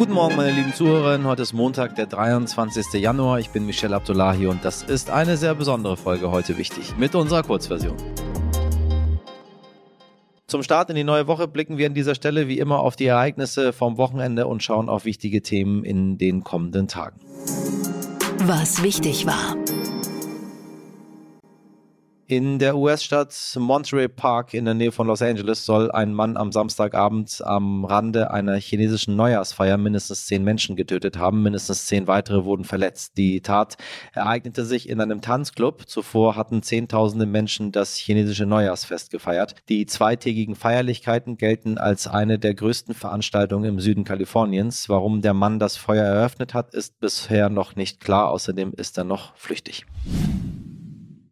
Guten Morgen, meine lieben Zuhörerinnen. Heute ist Montag, der 23. Januar. Ich bin Michelle Abdullahi und das ist eine sehr besondere Folge heute wichtig mit unserer Kurzversion. Zum Start in die neue Woche blicken wir an dieser Stelle wie immer auf die Ereignisse vom Wochenende und schauen auf wichtige Themen in den kommenden Tagen. Was wichtig war. In der US-Stadt Monterey Park in der Nähe von Los Angeles soll ein Mann am Samstagabend am Rande einer chinesischen Neujahrsfeier mindestens zehn Menschen getötet haben. Mindestens zehn weitere wurden verletzt. Die Tat ereignete sich in einem Tanzclub. Zuvor hatten Zehntausende Menschen das chinesische Neujahrsfest gefeiert. Die zweitägigen Feierlichkeiten gelten als eine der größten Veranstaltungen im Süden Kaliforniens. Warum der Mann das Feuer eröffnet hat, ist bisher noch nicht klar. Außerdem ist er noch flüchtig.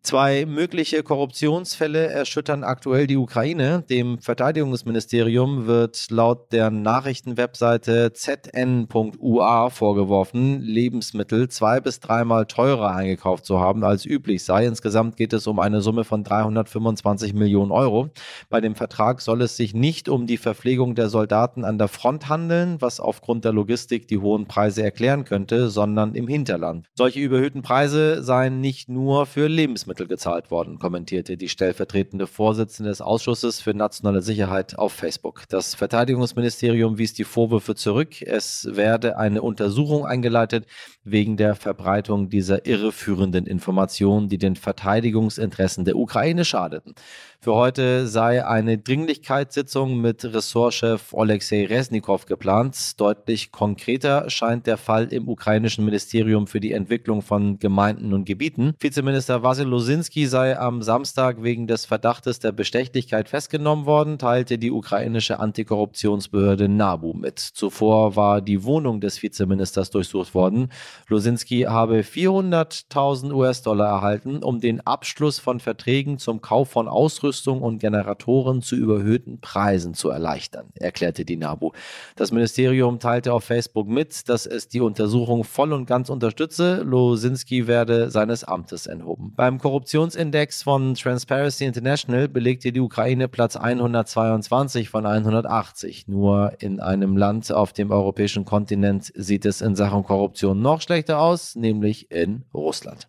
Zwei mögliche Korruptionsfälle erschüttern aktuell die Ukraine. Dem Verteidigungsministerium wird laut der Nachrichtenwebseite zn.ua vorgeworfen, Lebensmittel zwei bis dreimal teurer eingekauft zu haben als üblich sei. Insgesamt geht es um eine Summe von 325 Millionen Euro. Bei dem Vertrag soll es sich nicht um die Verpflegung der Soldaten an der Front handeln, was aufgrund der Logistik die hohen Preise erklären könnte, sondern im Hinterland. Solche überhöhten Preise seien nicht nur für Lebensmittel Lebensmittel gezahlt worden, kommentierte die stellvertretende Vorsitzende des Ausschusses für nationale Sicherheit auf Facebook. Das Verteidigungsministerium wies die Vorwürfe zurück. Es werde eine Untersuchung eingeleitet wegen der Verbreitung dieser irreführenden Informationen, die den Verteidigungsinteressen der Ukraine schadeten. Für heute sei eine Dringlichkeitssitzung mit Ressortchef Alexei Resnikow geplant. Deutlich konkreter scheint der Fall im ukrainischen Ministerium für die Entwicklung von Gemeinden und Gebieten. Vizeminister Vasil Losinski sei am Samstag wegen des Verdachtes der Bestechlichkeit festgenommen worden, teilte die ukrainische Antikorruptionsbehörde NABU mit. Zuvor war die Wohnung des Vizeministers durchsucht worden. Losinski habe 400.000 US-Dollar erhalten, um den Abschluss von Verträgen zum Kauf von Ausrüstung und Generatoren zu überhöhten Preisen zu erleichtern, erklärte die NABU. Das Ministerium teilte auf Facebook mit, dass es die Untersuchung voll und ganz unterstütze. Losinski werde seines Amtes enthoben. Beim Korruptionsindex von Transparency International belegte die Ukraine Platz 122 von 180. Nur in einem Land auf dem europäischen Kontinent sieht es in Sachen Korruption noch schlechter aus, nämlich in Russland.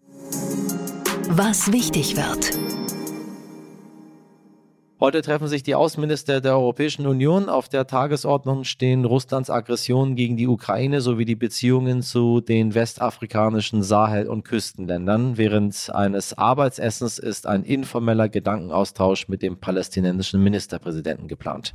Was wichtig wird. Heute treffen sich die Außenminister der Europäischen Union. Auf der Tagesordnung stehen Russlands Aggressionen gegen die Ukraine sowie die Beziehungen zu den westafrikanischen Sahel- und Küstenländern. Während eines Arbeitsessens ist ein informeller Gedankenaustausch mit dem palästinensischen Ministerpräsidenten geplant.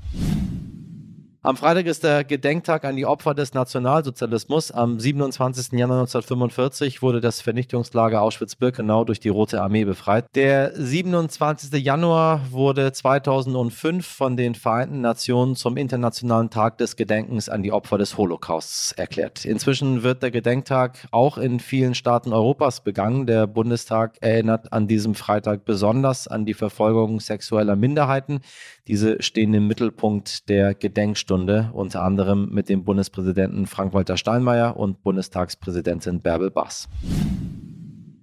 Am Freitag ist der Gedenktag an die Opfer des Nationalsozialismus. Am 27. Januar 1945 wurde das Vernichtungslager Auschwitz-Birkenau durch die Rote Armee befreit. Der 27. Januar wurde 2005 von den Vereinten Nationen zum Internationalen Tag des Gedenkens an die Opfer des Holocausts erklärt. Inzwischen wird der Gedenktag auch in vielen Staaten Europas begangen. Der Bundestag erinnert an diesem Freitag besonders an die Verfolgung sexueller Minderheiten. Diese stehen im Mittelpunkt der Gedenkstunde Stunde, unter anderem mit dem Bundespräsidenten Frank-Walter Steinmeier und Bundestagspräsidentin Bärbel Bass.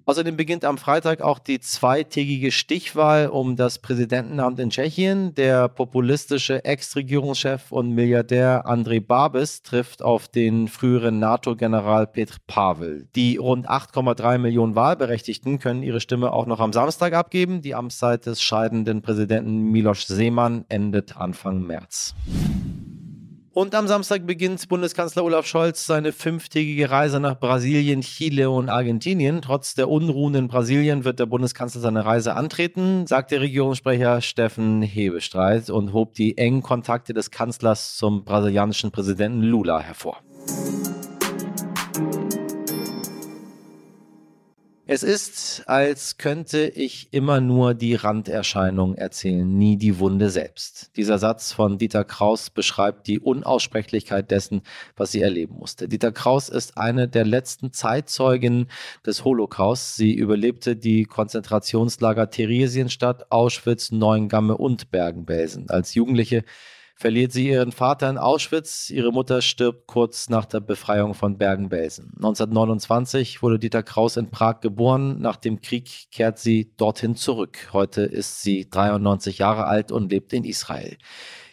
Außerdem beginnt am Freitag auch die zweitägige Stichwahl um das Präsidentenamt in Tschechien. Der populistische Ex-Regierungschef und Milliardär Andrej Babis trifft auf den früheren NATO-General Petr Pavel. Die rund 8,3 Millionen Wahlberechtigten können ihre Stimme auch noch am Samstag abgeben. Die Amtszeit des scheidenden Präsidenten Miloš Seemann endet Anfang März. Und am Samstag beginnt Bundeskanzler Olaf Scholz seine fünftägige Reise nach Brasilien, Chile und Argentinien. Trotz der Unruhen in Brasilien wird der Bundeskanzler seine Reise antreten, sagt der Regierungssprecher Steffen Hebestreit und hob die engen Kontakte des Kanzlers zum brasilianischen Präsidenten Lula hervor. Es ist, als könnte ich immer nur die Randerscheinung erzählen, nie die Wunde selbst. Dieser Satz von Dieter Kraus beschreibt die Unaussprechlichkeit dessen, was sie erleben musste. Dieter Kraus ist eine der letzten Zeitzeugen des Holocaust. Sie überlebte die Konzentrationslager Theresienstadt, Auschwitz, Neuengamme und Bergen-Belsen. Als Jugendliche verliert sie ihren Vater in Auschwitz. Ihre Mutter stirbt kurz nach der Befreiung von Bergen-Belsen. 1929 wurde Dieter Kraus in Prag geboren. Nach dem Krieg kehrt sie dorthin zurück. Heute ist sie 93 Jahre alt und lebt in Israel.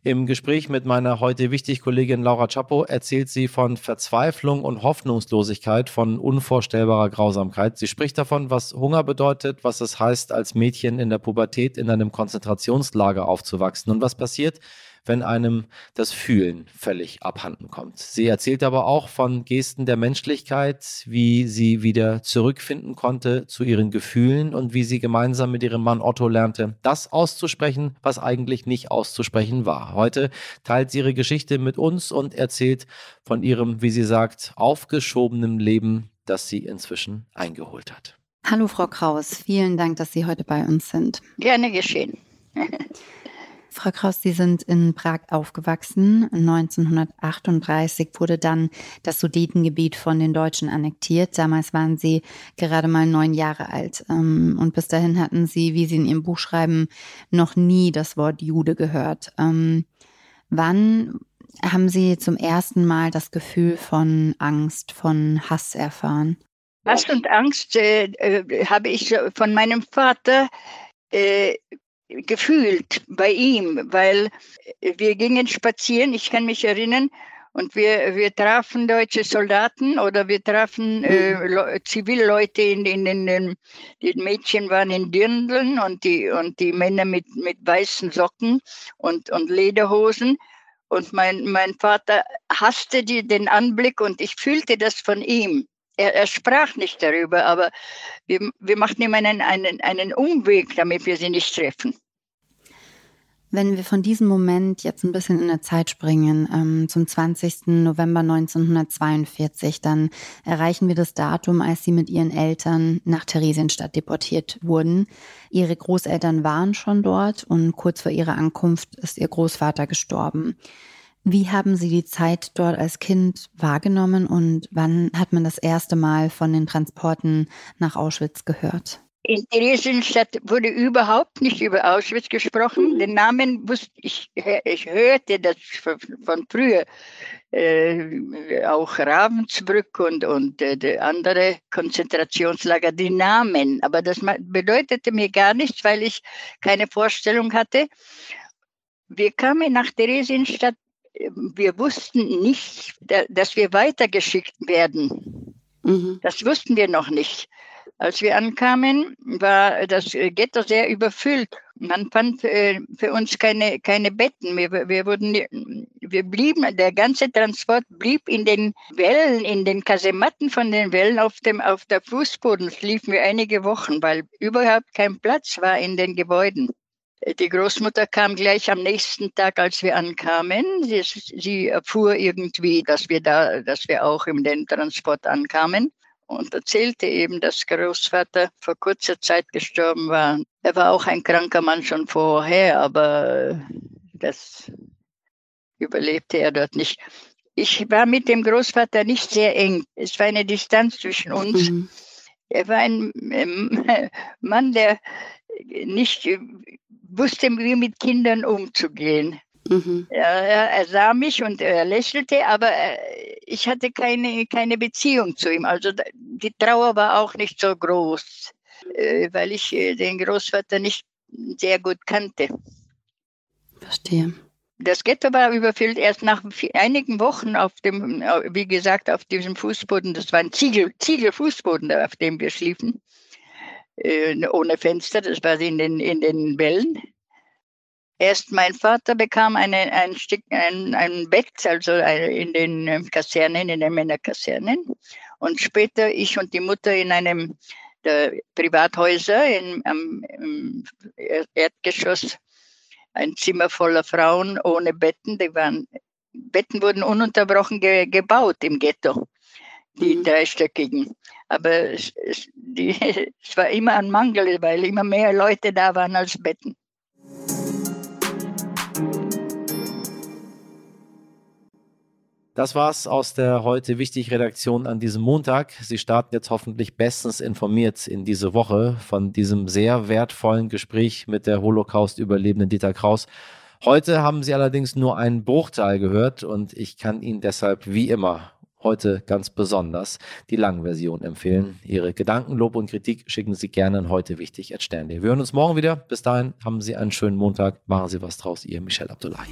Im Gespräch mit meiner heute wichtig Kollegin Laura Chapo erzählt sie von Verzweiflung und Hoffnungslosigkeit, von unvorstellbarer Grausamkeit. Sie spricht davon, was Hunger bedeutet, was es heißt, als Mädchen in der Pubertät in einem Konzentrationslager aufzuwachsen und was passiert, wenn einem das Fühlen völlig abhanden kommt. Sie erzählt aber auch von Gesten der Menschlichkeit, wie sie wieder zurückfinden konnte zu ihren Gefühlen und wie sie gemeinsam mit ihrem Mann Otto lernte, das auszusprechen, was eigentlich nicht auszusprechen war. Heute teilt sie ihre Geschichte mit uns und erzählt von ihrem, wie sie sagt, aufgeschobenen Leben, das sie inzwischen eingeholt hat. Hallo Frau Kraus, vielen Dank, dass Sie heute bei uns sind. Gerne geschehen. Frau Kraus, Sie sind in Prag aufgewachsen. 1938 wurde dann das Sudetengebiet von den Deutschen annektiert. Damals waren Sie gerade mal neun Jahre alt. Ähm, und bis dahin hatten Sie, wie Sie in Ihrem Buch schreiben, noch nie das Wort Jude gehört. Ähm, wann haben Sie zum ersten Mal das Gefühl von Angst, von Hass erfahren? Hass und Angst äh, äh, habe ich von meinem Vater äh, gefühlt bei ihm, weil wir gingen spazieren, ich kann mich erinnern, und wir, wir trafen deutsche Soldaten oder wir trafen äh, Zivilleute in, in, in, in, die Mädchen waren in Dirndeln und die, und die Männer mit, mit weißen Socken und, und Lederhosen. Und mein, mein Vater hasste die, den Anblick und ich fühlte das von ihm. Er, er sprach nicht darüber, aber wir, wir machten ihm einen, einen, einen Umweg, damit wir sie nicht treffen. Wenn wir von diesem Moment jetzt ein bisschen in der Zeit springen, ähm, zum 20. November 1942, dann erreichen wir das Datum, als Sie mit Ihren Eltern nach Theresienstadt deportiert wurden. Ihre Großeltern waren schon dort und kurz vor ihrer Ankunft ist Ihr Großvater gestorben. Wie haben Sie die Zeit dort als Kind wahrgenommen und wann hat man das erste Mal von den Transporten nach Auschwitz gehört? In Theresienstadt wurde überhaupt nicht über Auschwitz gesprochen. Den Namen wusste ich, ich hörte das von, früher. Äh, auch Ravensbrück und, und äh, andere Konzentrationslager, die Namen. Aber das bedeutete mir gar nichts, weil ich keine Vorstellung hatte. Wir kamen nach Theresienstadt wir wussten nicht, dass wir weitergeschickt werden. Mhm. Das wussten wir noch nicht. Als wir ankamen, war das Ghetto sehr überfüllt. Man fand äh, für uns keine, keine Betten. Wir, wir, wurden, wir blieben, der ganze Transport blieb in den Wellen, in den Kasematten von den Wellen auf dem auf der Fußboden. Das liefen wir einige Wochen, weil überhaupt kein Platz war in den Gebäuden. Die Großmutter kam gleich am nächsten Tag, als wir ankamen. Sie, sie erfuhr irgendwie, dass wir da, dass wir auch in den Transport ankamen und erzählte eben, dass Großvater vor kurzer Zeit gestorben war. Er war auch ein kranker Mann schon vorher, aber das überlebte er dort nicht. Ich war mit dem Großvater nicht sehr eng. Es war eine Distanz zwischen uns. Mhm. Er war ein Mann, der nicht wusste, wie mit Kindern umzugehen. Mhm. Er, er, sah mich und er lächelte, aber äh, ich hatte keine, keine Beziehung zu ihm. Also die Trauer war auch nicht so groß, äh, weil ich äh, den Großvater nicht sehr gut kannte. Verstehe. Das Ghetto war überfüllt erst nach einigen Wochen auf dem, wie gesagt, auf diesem Fußboden. Das war ein Ziegel, Ziegelfußboden, auf dem wir schliefen äh, ohne Fenster, das war in den, in den Wellen. Erst mein Vater bekam eine, ein, Stück, ein, ein Bett, also in den ähm, Kasernen, in den Männerkasernen. Und später ich und die Mutter in einem der Privathäuser in, am, im Erdgeschoss, ein Zimmer voller Frauen ohne Betten. Die waren, Betten wurden ununterbrochen ge, gebaut im Ghetto, die mhm. dreistöckigen. Aber es, es, die, es war immer ein Mangel, weil immer mehr Leute da waren als Betten. Das war's aus der heute wichtig Redaktion an diesem Montag. Sie starten jetzt hoffentlich bestens informiert in diese Woche von diesem sehr wertvollen Gespräch mit der Holocaust-Überlebenden Dieter Kraus. Heute haben Sie allerdings nur einen Bruchteil gehört und ich kann Ihnen deshalb wie immer heute ganz besonders die Langversion empfehlen. Ihre Gedanken, Lob und Kritik schicken Sie gerne an heute wichtig at Wir hören uns morgen wieder. Bis dahin haben Sie einen schönen Montag. Machen Sie was draus. Ihr Michel Abdullahi.